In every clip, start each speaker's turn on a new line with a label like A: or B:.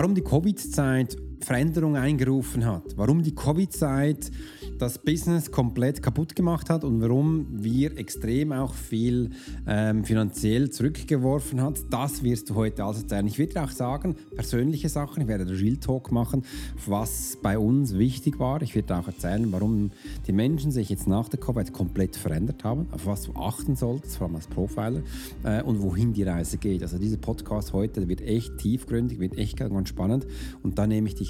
A: Warum die Covid-Zeit Veränderung eingerufen hat, warum die Covid-Zeit das Business komplett kaputt gemacht hat und warum wir extrem auch viel ähm, finanziell zurückgeworfen hat, das wirst du heute alles erzählen. Ich werde auch sagen, persönliche Sachen, ich werde Real Talk machen, was bei uns wichtig war. Ich werde auch erzählen, warum die Menschen sich jetzt nach der Covid komplett verändert haben, auf was du achten solltest, vor allem als Profiler äh, und wohin die Reise geht. Also dieser Podcast heute wird echt tiefgründig, wird echt ganz spannend und da nehme ich dich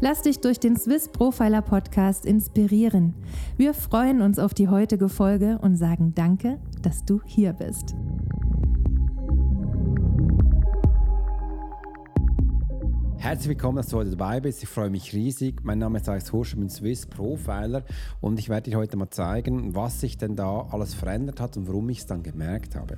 B: Lass dich durch den Swiss Profiler Podcast inspirieren. Wir freuen uns auf die heutige Folge und sagen Danke, dass du hier bist.
A: Herzlich willkommen, dass du heute dabei bist. Ich freue mich riesig. Mein Name ist Alex Horsch, ich bin Swiss Profiler und ich werde dir heute mal zeigen, was sich denn da alles verändert hat und warum ich es dann gemerkt habe.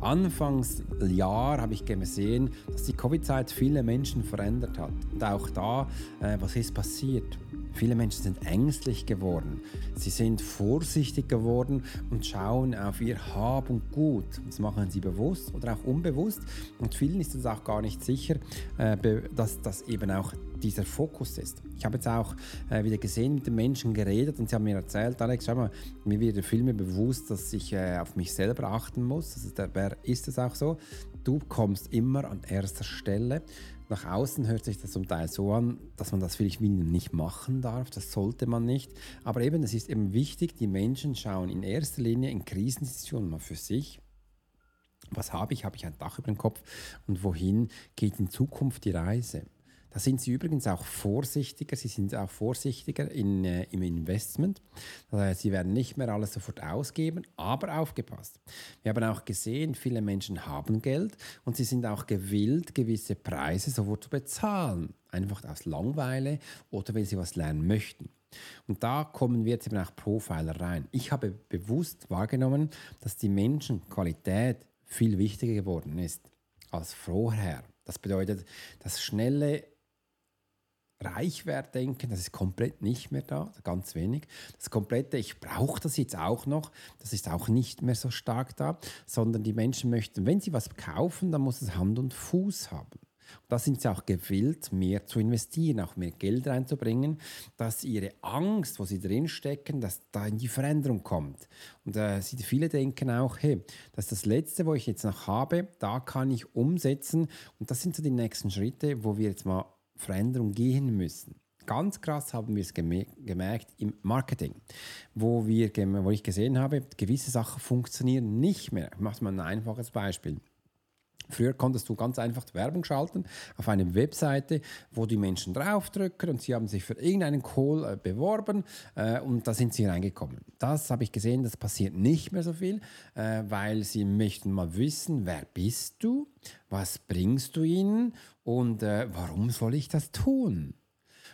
A: Anfangsjahr habe ich gesehen, dass die Covid-Zeit viele Menschen verändert hat. Und auch da, äh, was ist passiert? Viele Menschen sind ängstlich geworden. Sie sind vorsichtig geworden und schauen auf ihr Hab und Gut. Das machen sie bewusst oder auch unbewusst. Und vielen ist es auch gar nicht sicher, äh, dass das eben auch dieser Fokus ist. Ich habe jetzt auch äh, wieder gesehen, mit den Menschen geredet und sie haben mir erzählt, Alex, schau mal, mir wird viel mehr bewusst, dass ich äh, auf mich selber achten muss. Ist, der, ist es auch so. Du kommst immer an erster Stelle. Nach außen hört sich das zum Teil so an, dass man das vielleicht nicht machen darf, das sollte man nicht. Aber eben, es ist eben wichtig, die Menschen schauen in erster Linie in Krisensituationen mal für sich. Was habe ich? Habe ich ein Dach über dem Kopf? Und wohin geht in Zukunft die Reise? Da sind sie übrigens auch vorsichtiger. Sie sind auch vorsichtiger in, äh, im Investment. Das sie werden nicht mehr alles sofort ausgeben, aber aufgepasst. Wir haben auch gesehen, viele Menschen haben Geld und sie sind auch gewillt, gewisse Preise sofort zu bezahlen. Einfach aus Langweile oder weil sie was lernen möchten. Und da kommen wir jetzt eben auch Profiler rein. Ich habe bewusst wahrgenommen, dass die Menschenqualität viel wichtiger geworden ist als vorher. Das bedeutet, das schnelle Reichwertdenken, das ist komplett nicht mehr da, ganz wenig. Das komplette, ich brauche das jetzt auch noch, das ist auch nicht mehr so stark da, sondern die Menschen möchten, wenn sie was kaufen, dann muss es Hand und Fuß haben. Und da sind sie auch gewillt, mehr zu investieren, auch mehr Geld reinzubringen, dass ihre Angst, wo sie drinstecken, dass da in die Veränderung kommt. Und äh, viele denken auch, hey, das ist das Letzte, wo ich jetzt noch habe, da kann ich umsetzen. Und das sind so die nächsten Schritte, wo wir jetzt mal Veränderung gehen müssen. Ganz krass haben wir es gemerkt im Marketing, wo, wir, wo ich gesehen habe, gewisse Sachen funktionieren nicht mehr. Ich mache mal ein einfaches Beispiel. Früher konntest du ganz einfach Werbung schalten auf einer Webseite, wo die Menschen draufdrücken und sie haben sich für irgendeinen Call äh, beworben äh, und da sind sie reingekommen. Das habe ich gesehen, das passiert nicht mehr so viel, äh, weil sie möchten mal wissen, wer bist du, was bringst du ihnen und äh, warum soll ich das tun?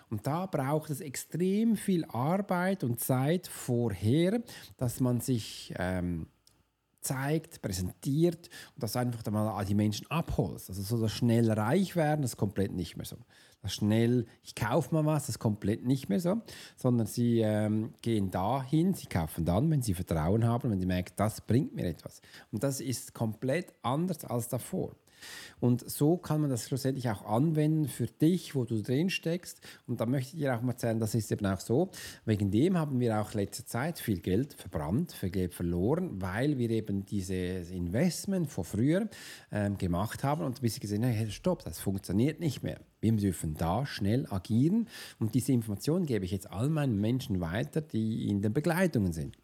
A: Und da braucht es extrem viel Arbeit und Zeit vorher, dass man sich ähm, zeigt, präsentiert und das einfach mal die Menschen abholt. Also so das schnell reich werden, das ist komplett nicht mehr so. Das schnell, ich kaufe mal was, das ist komplett nicht mehr so, sondern sie ähm, gehen dahin, sie kaufen dann, wenn sie Vertrauen haben, wenn sie merken, das bringt mir etwas. Und das ist komplett anders als davor. Und so kann man das schlussendlich auch anwenden für dich, wo du drin steckst. Und da möchte ich dir auch mal erzählen, das ist eben auch so. Wegen dem haben wir auch letzte Zeit viel Geld verbrannt, viel Geld verloren, weil wir eben dieses Investment von früher ähm, gemacht haben und bis ich gesehen habe, hey, stopp, das funktioniert nicht mehr. Wir dürfen da schnell agieren und diese Information gebe ich jetzt all meinen Menschen weiter, die in den Begleitungen sind.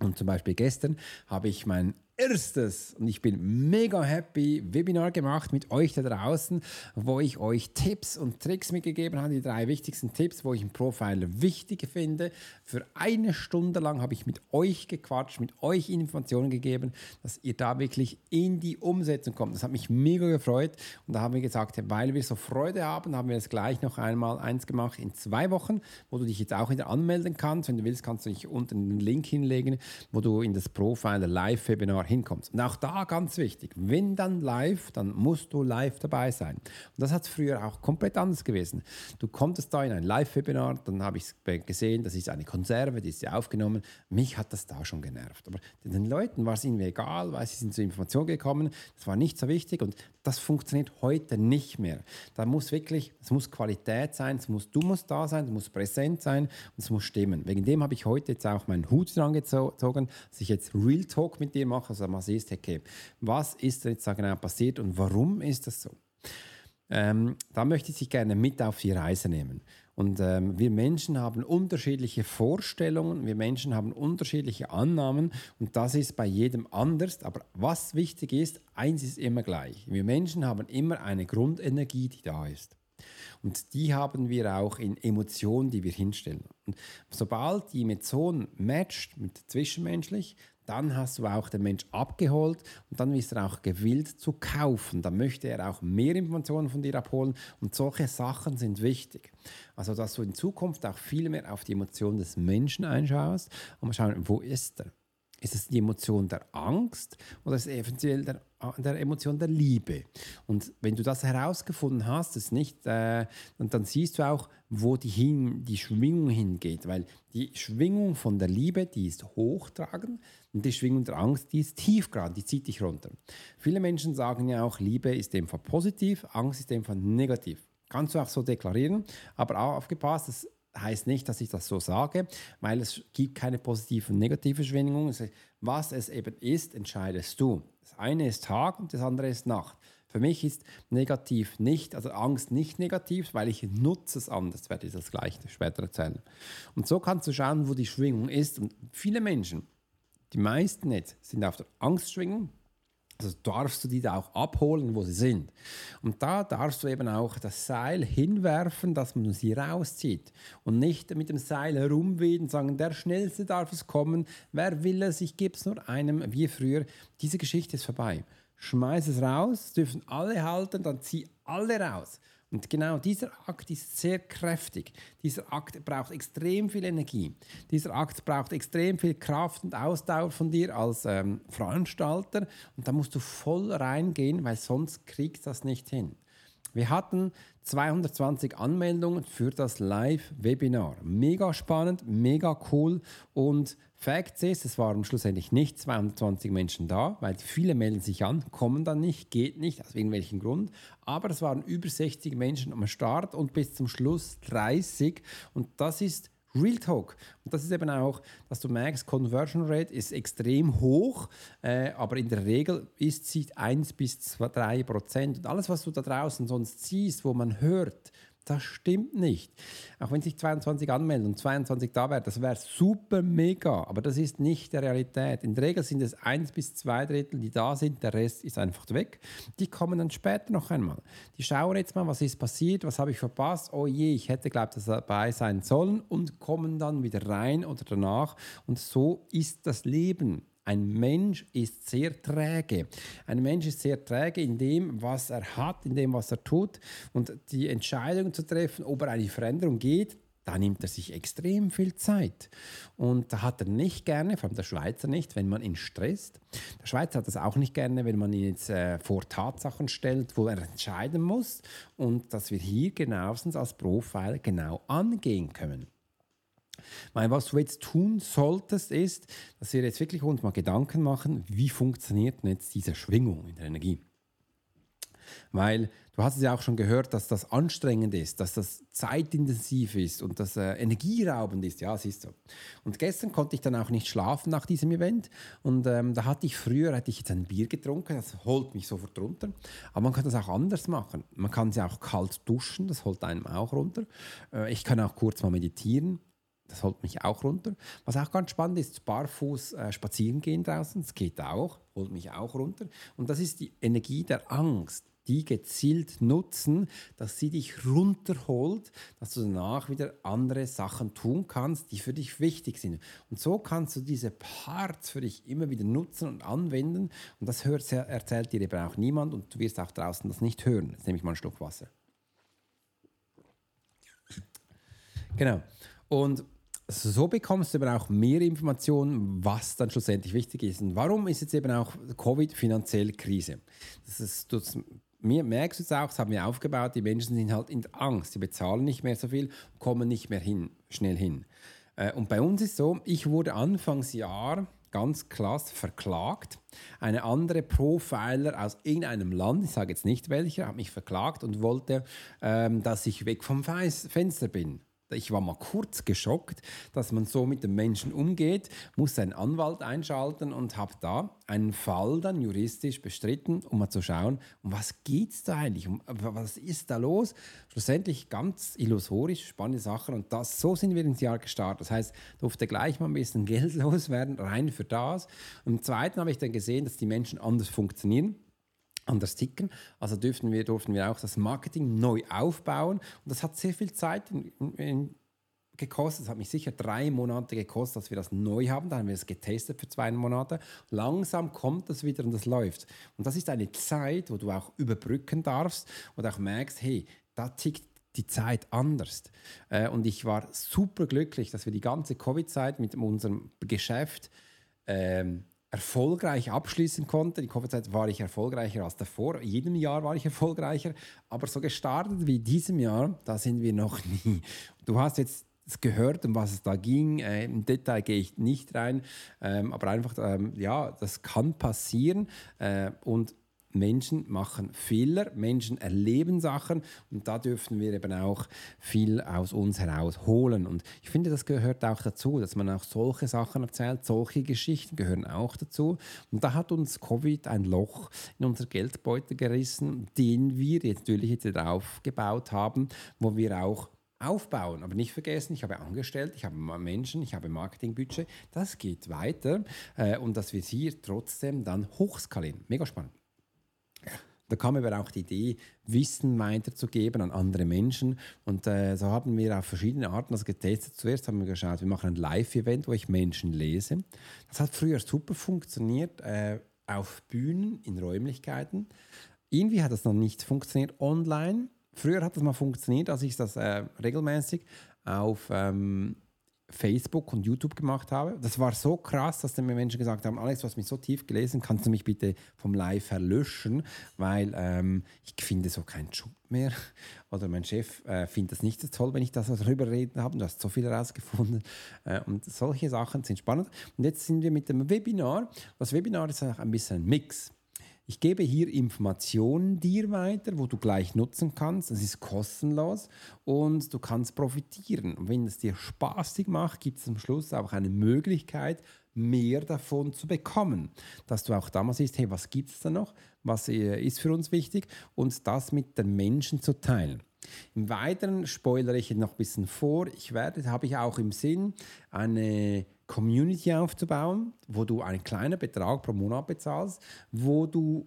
A: Und zum Beispiel gestern habe ich mein erstes, und ich bin mega happy, Webinar gemacht mit euch da draußen, wo ich euch Tipps und Tricks mitgegeben habe, die drei wichtigsten Tipps, wo ich einen Profiler wichtig finde. Für eine Stunde lang habe ich mit euch gequatscht, mit euch Informationen gegeben, dass ihr da wirklich in die Umsetzung kommt. Das hat mich mega gefreut und da haben wir gesagt, weil wir so Freude haben, haben wir jetzt gleich noch einmal eins gemacht in zwei Wochen, wo du dich jetzt auch wieder anmelden kannst. Wenn du willst, kannst du dich unten den Link hinlegen, wo du in das Profiler Live-Webinar hinkommst. Und auch da ganz wichtig, wenn dann live, dann musst du live dabei sein. Und das hat früher auch komplett anders gewesen. Du kommst da in ein Live-Webinar, dann habe ich gesehen, das ist eine Konserve, die ist ja aufgenommen. Mich hat das da schon genervt. Aber den Leuten war es ihnen egal, weil sie sind zur Information gekommen. Das war nicht so wichtig und das funktioniert heute nicht mehr. Da muss wirklich, es muss Qualität sein, es muss, du musst da sein, du musst präsent sein und es muss stimmen. Wegen dem habe ich heute jetzt auch meinen Hut dran gezogen, dass ich jetzt Real Talk mit dir mache, mal siehst, okay, was ist jetzt da genau passiert und warum ist das so? Ähm, da möchte ich dich gerne mit auf die Reise nehmen. Und ähm, wir Menschen haben unterschiedliche Vorstellungen, wir Menschen haben unterschiedliche Annahmen und das ist bei jedem anders. Aber was wichtig ist, eins ist immer gleich. Wir Menschen haben immer eine Grundenergie, die da ist. Und die haben wir auch in Emotionen, die wir hinstellen. Und sobald die Emotion matcht mit zwischenmenschlich, dann hast du auch den Mensch abgeholt und dann ist er auch gewillt zu kaufen. Dann möchte er auch mehr Informationen von dir abholen und solche Sachen sind wichtig. Also, dass du in Zukunft auch viel mehr auf die Emotion des Menschen einschaust und mal schauen, wo ist er? Ist es die Emotion der Angst oder ist es eventuell der, der Emotion der Liebe? Und wenn du das herausgefunden hast, ist nicht, äh, und dann siehst du auch, wo die, hin, die Schwingung hingeht, weil die Schwingung von der Liebe, die ist hochtragend und die Schwingung der Angst, die ist tiefgrad, die zieht dich runter. Viele Menschen sagen ja auch, Liebe ist dem Fall positiv, Angst ist dem Fall negativ. Kannst du auch so deklarieren, aber auch aufgepasst, das heißt nicht, dass ich das so sage, weil es gibt keine positive und negative Schwingung. Was es eben ist, entscheidest du. Das eine ist Tag und das andere ist Nacht. Für mich ist negativ nicht, also Angst nicht negativ, weil ich nutze es anders, werde ich das gleich später erzählen. Und so kannst du schauen, wo die Schwingung ist. Und viele Menschen, die meisten jetzt, sind auf der Angstschwingung, also darfst du die da auch abholen, wo sie sind. Und da darfst du eben auch das Seil hinwerfen, dass man sie rauszieht. Und nicht mit dem Seil herumwehen und sagen, der Schnellste darf es kommen, wer will es, ich gebe es nur einem, wie früher. Diese Geschichte ist vorbei. Schmeiß es raus, dürfen alle halten, dann zieh alle raus. Und genau dieser Akt ist sehr kräftig. Dieser Akt braucht extrem viel Energie. Dieser Akt braucht extrem viel Kraft und Ausdauer von dir als ähm, Veranstalter. Und da musst du voll reingehen, weil sonst kriegst du das nicht hin. Wir hatten 220 Anmeldungen für das Live-Webinar. Mega spannend, mega cool und Fakt ist, es waren schlussendlich nicht 220 Menschen da, weil viele melden sich an, kommen dann nicht, geht nicht, aus irgendwelchen Grund. Aber es waren über 60 Menschen am Start und bis zum Schluss 30. Und das ist Real Talk. Und das ist eben auch, dass du merkst, Conversion Rate ist extrem hoch, äh, aber in der Regel ist sie 1 bis 2, 3 Prozent. Und alles, was du da draußen sonst siehst, wo man hört, das stimmt nicht. Auch wenn sich 22 anmelden und 22 da wären, das wäre super mega, aber das ist nicht die Realität. In der Regel sind es eins bis zwei Drittel, die da sind, der Rest ist einfach weg. Die kommen dann später noch einmal. Die schauen jetzt mal, was ist passiert, was habe ich verpasst, oh je, ich hätte glaubt, dass dabei sein sollen und kommen dann wieder rein oder danach. Und so ist das Leben. Ein Mensch ist sehr träge. Ein Mensch ist sehr träge in dem, was er hat, in dem, was er tut. Und die Entscheidung zu treffen, ob er eine Veränderung geht, da nimmt er sich extrem viel Zeit. Und da hat er nicht gerne, vor allem der Schweizer nicht, wenn man ihn stresst. Der Schweizer hat das auch nicht gerne, wenn man ihn jetzt äh, vor Tatsachen stellt, wo er entscheiden muss. Und dass wir hier genauestens als Profil genau angehen können. Weil was du jetzt tun solltest, ist, dass wir jetzt wirklich uns mal Gedanken machen, wie funktioniert denn jetzt diese Schwingung in der Energie? Weil du hast es ja auch schon gehört, dass das anstrengend ist, dass das zeitintensiv ist und das äh, energieraubend ist. Ja, siehst du. Und gestern konnte ich dann auch nicht schlafen nach diesem Event. Und ähm, da hatte ich früher, hätte ich jetzt ein Bier getrunken, das holt mich sofort runter. Aber man kann das auch anders machen. Man kann sie auch kalt duschen, das holt einem auch runter. Äh, ich kann auch kurz mal meditieren. Das holt mich auch runter. Was auch ganz spannend ist, barfuß äh, spazieren gehen draußen, das geht auch, holt mich auch runter. Und das ist die Energie der Angst die gezielt nutzen, dass sie dich runterholt, dass du danach wieder andere Sachen tun kannst, die für dich wichtig sind. Und so kannst du diese Parts für dich immer wieder nutzen und anwenden. Und das hört, erzählt dir eben auch niemand und du wirst auch draußen das nicht hören. Jetzt nehme ich mal einen Schluck Wasser. Genau. Und so bekommst du eben auch mehr Informationen, was dann schlussendlich wichtig ist. Und warum ist jetzt eben auch Covid finanziell Krise? Das ist, das mir merkst du es auch, das haben wir aufgebaut, die Menschen sind halt in Angst, sie bezahlen nicht mehr so viel, kommen nicht mehr hin, schnell hin. Äh, und bei uns ist so, ich wurde Anfangsjahr ganz klasse verklagt. Eine andere Profiler aus irgendeinem Land, ich sage jetzt nicht welcher, hat mich verklagt und wollte, ähm, dass ich weg vom Fenster bin ich war mal kurz geschockt, dass man so mit dem Menschen umgeht, muss einen Anwalt einschalten und habe da einen Fall dann juristisch bestritten, um mal zu schauen, um was geht es da eigentlich, um, was ist da los? Schlussendlich ganz illusorisch, spannende Sachen und das, so sind wir ins Jahr gestartet. Das heißt, durfte gleich mal ein bisschen Geld loswerden, rein für das. Und im Zweiten habe ich dann gesehen, dass die Menschen anders funktionieren anders ticken. Also dürften wir, durften wir auch das Marketing neu aufbauen. Und das hat sehr viel Zeit in, in, gekostet. Es hat mich sicher drei Monate gekostet, dass wir das neu haben. Da haben wir es getestet für zwei Monate. Langsam kommt das wieder und das läuft. Und das ist eine Zeit, wo du auch überbrücken darfst und auch merkst, hey, da tickt die Zeit anders. Äh, und ich war super glücklich, dass wir die ganze Covid-Zeit mit unserem Geschäft ähm, erfolgreich abschließen konnte. Die Covid-Zeit war ich erfolgreicher als davor. Jedem Jahr war ich erfolgreicher. Aber so gestartet wie diesem Jahr, da sind wir noch nie. Du hast jetzt gehört, um was es da ging. Äh, Im Detail gehe ich nicht rein. Ähm, aber einfach, ähm, ja, das kann passieren. Äh, und Menschen machen Fehler, Menschen erleben Sachen und da dürfen wir eben auch viel aus uns herausholen. Und ich finde, das gehört auch dazu, dass man auch solche Sachen erzählt, solche Geschichten gehören auch dazu. Und da hat uns Covid ein Loch in unser Geldbeutel gerissen, den wir jetzt natürlich jetzt wieder aufgebaut haben, wo wir auch aufbauen. Aber nicht vergessen, ich habe Angestellte, ich habe Menschen, ich habe Marketingbudget. Das geht weiter äh, und dass wir hier trotzdem dann hochskalieren. Mega spannend. Da kam aber auch die Idee, Wissen weiterzugeben an andere Menschen. Und äh, so haben wir auf verschiedene Arten das getestet. Zuerst haben wir geschaut, wir machen ein Live-Event, wo ich Menschen lese. Das hat früher super funktioniert äh, auf Bühnen, in Räumlichkeiten. Irgendwie hat das noch nicht funktioniert online. Früher hat das mal funktioniert, als ich das äh, regelmäßig auf ähm, Facebook und YouTube gemacht habe. Das war so krass, dass mir Menschen gesagt haben, Alex, du hast mich so tief gelesen, kannst du mich bitte vom Live verlöschen, weil ähm, ich finde so keinen Job mehr. Oder mein Chef äh, findet das nicht so toll, wenn ich das darüber reden habe. Du hast so viel herausgefunden. Äh, und solche Sachen sind spannend. Und jetzt sind wir mit dem Webinar. Das Webinar ist auch ein bisschen ein Mix. Ich gebe hier Informationen dir weiter, wo du gleich nutzen kannst. Das ist kostenlos und du kannst profitieren. Und wenn es dir spaßig macht, gibt es am Schluss auch eine Möglichkeit, mehr davon zu bekommen. Dass du auch damals siehst, hey, was gibt es da noch? Was äh, ist für uns wichtig? Und das mit den Menschen zu teilen. Im Weiteren spoilere ich noch ein bisschen vor. Ich werde, habe ich auch im Sinn, eine Community aufzubauen, wo du einen kleinen Betrag pro Monat bezahlst, wo du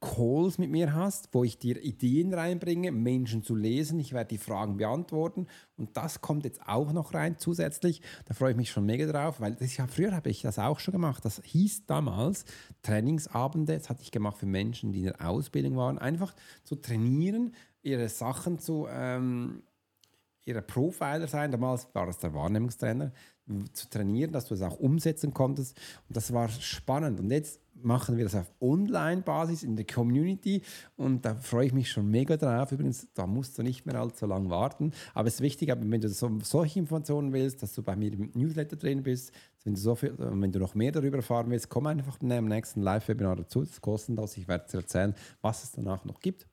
A: Calls mit mir hast, wo ich dir Ideen reinbringe, Menschen zu lesen. Ich werde die Fragen beantworten und das kommt jetzt auch noch rein zusätzlich. Da freue ich mich schon mega drauf, weil das ja, früher habe ich das auch schon gemacht. Das hieß damals Trainingsabende. Das hatte ich gemacht für Menschen, die in der Ausbildung waren, einfach zu trainieren, ihre Sachen zu ähm, ihre Profiler sein. Damals war es der Wahrnehmungstrainer zu trainieren, dass du es auch umsetzen konntest. Und das war spannend. Und jetzt machen wir das auf Online-Basis in der Community und da freue ich mich schon mega drauf. Übrigens, da musst du nicht mehr allzu lange warten. Aber es ist wichtig, wenn du so, solche Informationen willst, dass du bei mir im Newsletter drin bist. Wenn du, so viel, wenn du noch mehr darüber erfahren willst, komm einfach in einem nächsten Live-Webinar dazu. Das ist kostenlos. Ich werde dir erzählen, was es danach noch gibt.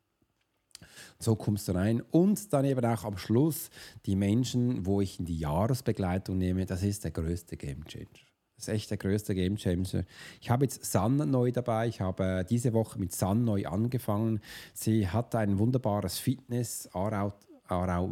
A: So kommst du rein. Und dann eben auch am Schluss die Menschen, wo ich in die Jahresbegleitung nehme, das ist der größte Game Changer. Das ist echt der größte Game Changer. Ich habe jetzt Sun neu dabei. Ich habe diese Woche mit Sun neu angefangen. Sie hat ein wunderbares Fitness, Aarau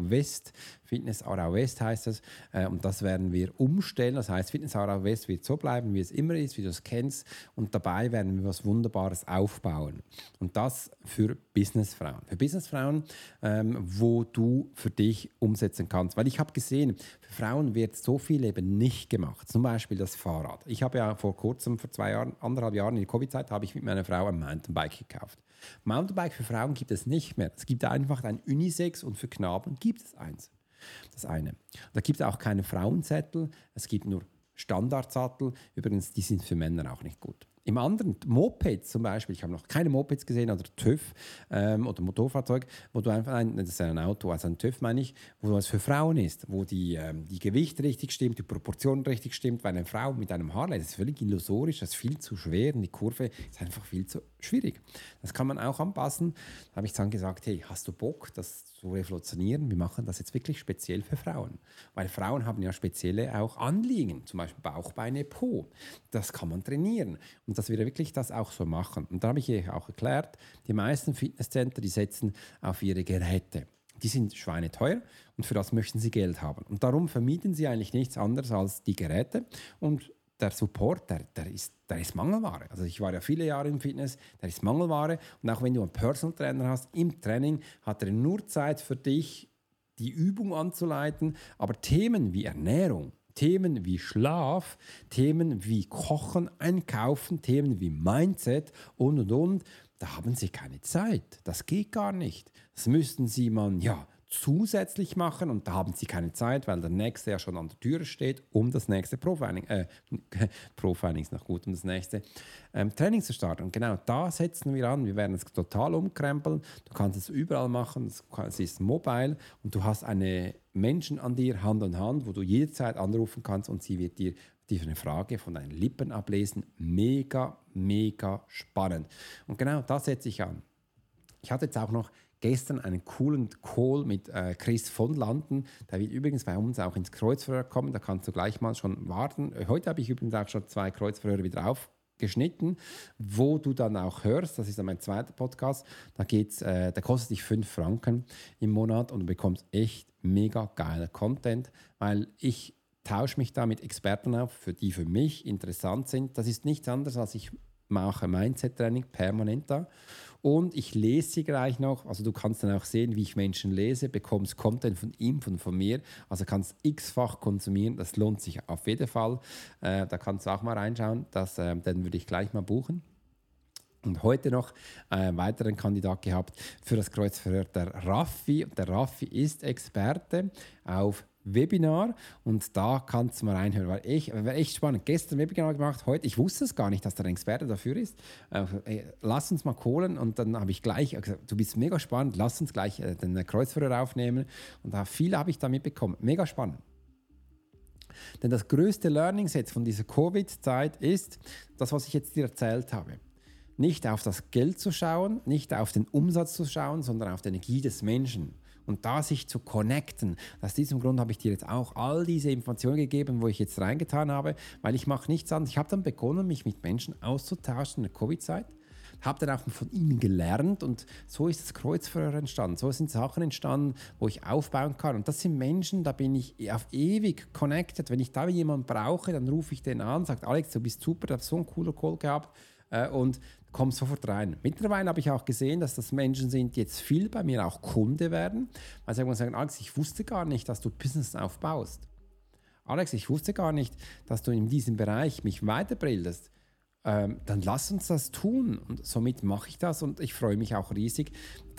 A: West Fitness Aarau West heißt das. Äh, und das werden wir umstellen. Das heißt, Fitness Aarau West wird so bleiben, wie es immer ist, wie du es kennst. Und dabei werden wir was Wunderbares aufbauen. Und das für Businessfrauen. Für Businessfrauen, ähm, wo du für dich umsetzen kannst. Weil ich habe gesehen, für Frauen wird so viel eben nicht gemacht. Zum Beispiel das Fahrrad. Ich habe ja vor kurzem, vor zwei Jahren, anderthalb Jahren in der Covid-Zeit, habe ich mit meiner Frau ein Mountainbike gekauft. Mountainbike für Frauen gibt es nicht mehr. Es gibt einfach ein Unisex und für Knaben gibt es eins. Das eine. Da gibt es auch keine Frauenzettel, es gibt nur Standardsattel. Übrigens, die sind für Männer auch nicht gut. Im anderen, Mopeds zum Beispiel, ich habe noch keine Mopeds gesehen oder TÜV ähm, oder Motorfahrzeug, wo du einfach, ein, das ist ein Auto, also ein TÜV meine ich, wo es für Frauen ist, wo die, ähm, die Gewicht richtig stimmt, die Proportion richtig stimmt, weil eine Frau mit einem Harley, das ist völlig illusorisch, das ist viel zu schwer und die Kurve ist einfach viel zu schwierig. Das kann man auch anpassen. Da habe ich dann gesagt, hey, hast du Bock, das zu revolutionieren? Wir machen das jetzt wirklich speziell für Frauen. Weil Frauen haben ja spezielle auch Anliegen, zum Beispiel Bauch, Beine, Po. Das kann man trainieren. Und dass wir wirklich das auch so machen. Und da habe ich auch erklärt, die meisten Fitnesscenter, die setzen auf ihre Geräte. Die sind schweineteuer und für das möchten sie Geld haben. Und darum vermieten sie eigentlich nichts anderes als die Geräte und der Support, der, der, ist, der ist Mangelware. Also ich war ja viele Jahre im Fitness, der ist Mangelware. Und auch wenn du einen Personal Trainer hast, im Training hat er nur Zeit für dich, die Übung anzuleiten. Aber Themen wie Ernährung, Themen wie Schlaf, Themen wie Kochen, Einkaufen, Themen wie Mindset und und und, da haben sie keine Zeit. Das geht gar nicht. Das müssten sie man, ja, zusätzlich machen und da haben sie keine Zeit, weil der nächste ja schon an der Tür steht, um das nächste Profiling, äh, Profiling ist noch gut, um das nächste ähm, Training zu starten. Und genau da setzen wir an. Wir werden es total umkrempeln. Du kannst es überall machen. Es ist mobile und du hast eine Menschen an dir, Hand an Hand, wo du jederzeit anrufen kannst und sie wird dir die eine Frage von deinen Lippen ablesen. Mega, mega spannend. Und genau da setze ich an. Ich hatte jetzt auch noch gestern einen coolen Call mit äh, Chris von Landen. Der wird übrigens bei uns auch ins Kreuzverhör kommen. Da kannst du gleich mal schon warten. Heute habe ich übrigens auch schon zwei Kreuzverhöre wieder aufgeschnitten, wo du dann auch hörst, das ist dann mein zweiter Podcast, da geht's, äh, der kostet dich 5 Franken im Monat und du bekommst echt mega geiler Content, weil ich tausche mich da mit Experten auf, für die für mich interessant sind. Das ist nichts anderes, als ich mache Mindset-Training permanent da. Und ich lese sie gleich noch. Also du kannst dann auch sehen, wie ich Menschen lese, bekommst Content von ihm, von, von mir. Also kannst x-fach konsumieren. Das lohnt sich auf jeden Fall. Äh, da kannst du auch mal reinschauen. Das, äh, den würde ich gleich mal buchen. Und heute noch einen weiteren Kandidat gehabt für das Kreuzverhör, der Raffi. Der Raffi ist Experte auf Webinar und da kannst du mal reinhören, weil ich, war echt spannend. Gestern Webinar gemacht, heute, ich wusste es gar nicht, dass der Experte dafür ist. Äh, lass uns mal kohlen und dann habe ich gleich gesagt, du bist mega spannend, lass uns gleich äh, den Kreuzführer aufnehmen und da viel habe ich da mitbekommen. Mega spannend. Denn das größte Learning Set von dieser Covid-Zeit ist das, was ich jetzt dir erzählt habe. Nicht auf das Geld zu schauen, nicht auf den Umsatz zu schauen, sondern auf die Energie des Menschen und da sich zu connecten. Aus diesem Grund habe ich dir jetzt auch all diese Informationen gegeben, wo ich jetzt reingetan habe, weil ich mache nichts anderes. Ich habe dann begonnen, mich mit Menschen auszutauschen in der Covid-Zeit habe dann auch von ihnen gelernt und so ist das Kreuzfeuer entstanden. So sind Sachen entstanden, wo ich aufbauen kann. Und das sind Menschen, da bin ich auf ewig connected. Wenn ich da jemanden brauche, dann rufe ich den an, sagt Alex, du bist super, du hast so einen coolen Call gehabt äh, und komm sofort rein. Mittlerweile habe ich auch gesehen, dass das Menschen sind, die jetzt viel bei mir auch Kunde werden, weil sie sagen, Alex, ich wusste gar nicht, dass du Business aufbaust. Alex, ich wusste gar nicht, dass du in diesem Bereich mich weiterbildest ähm, dann lass uns das tun. Und somit mache ich das und ich freue mich auch riesig,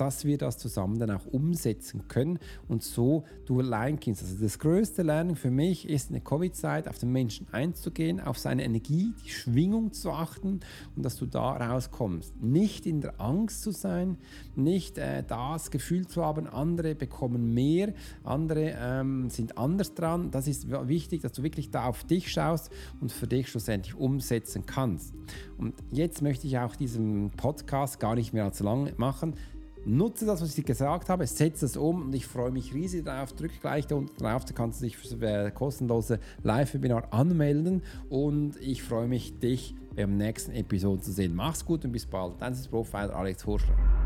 A: dass wir das zusammen dann auch umsetzen können und so du allein kannst. Also das größte Lernen für mich ist in der Covid-Zeit auf den Menschen einzugehen, auf seine Energie, die Schwingung zu achten und dass du da rauskommst. Nicht in der Angst zu sein, nicht äh, das Gefühl zu haben, andere bekommen mehr, andere ähm, sind anders dran. Das ist wichtig, dass du wirklich da auf dich schaust und für dich schlussendlich umsetzen kannst. Und jetzt möchte ich auch diesen Podcast gar nicht mehr allzu lang machen. Nutze das, was ich dir gesagt habe, setze das um und ich freue mich riesig darauf. Drück gleich da unten drauf, da kannst du dich für das kostenlose Live-Webinar anmelden und ich freue mich, dich beim nächsten Episode zu sehen. Mach's gut und bis bald. Dein Profiler Alex Horschler.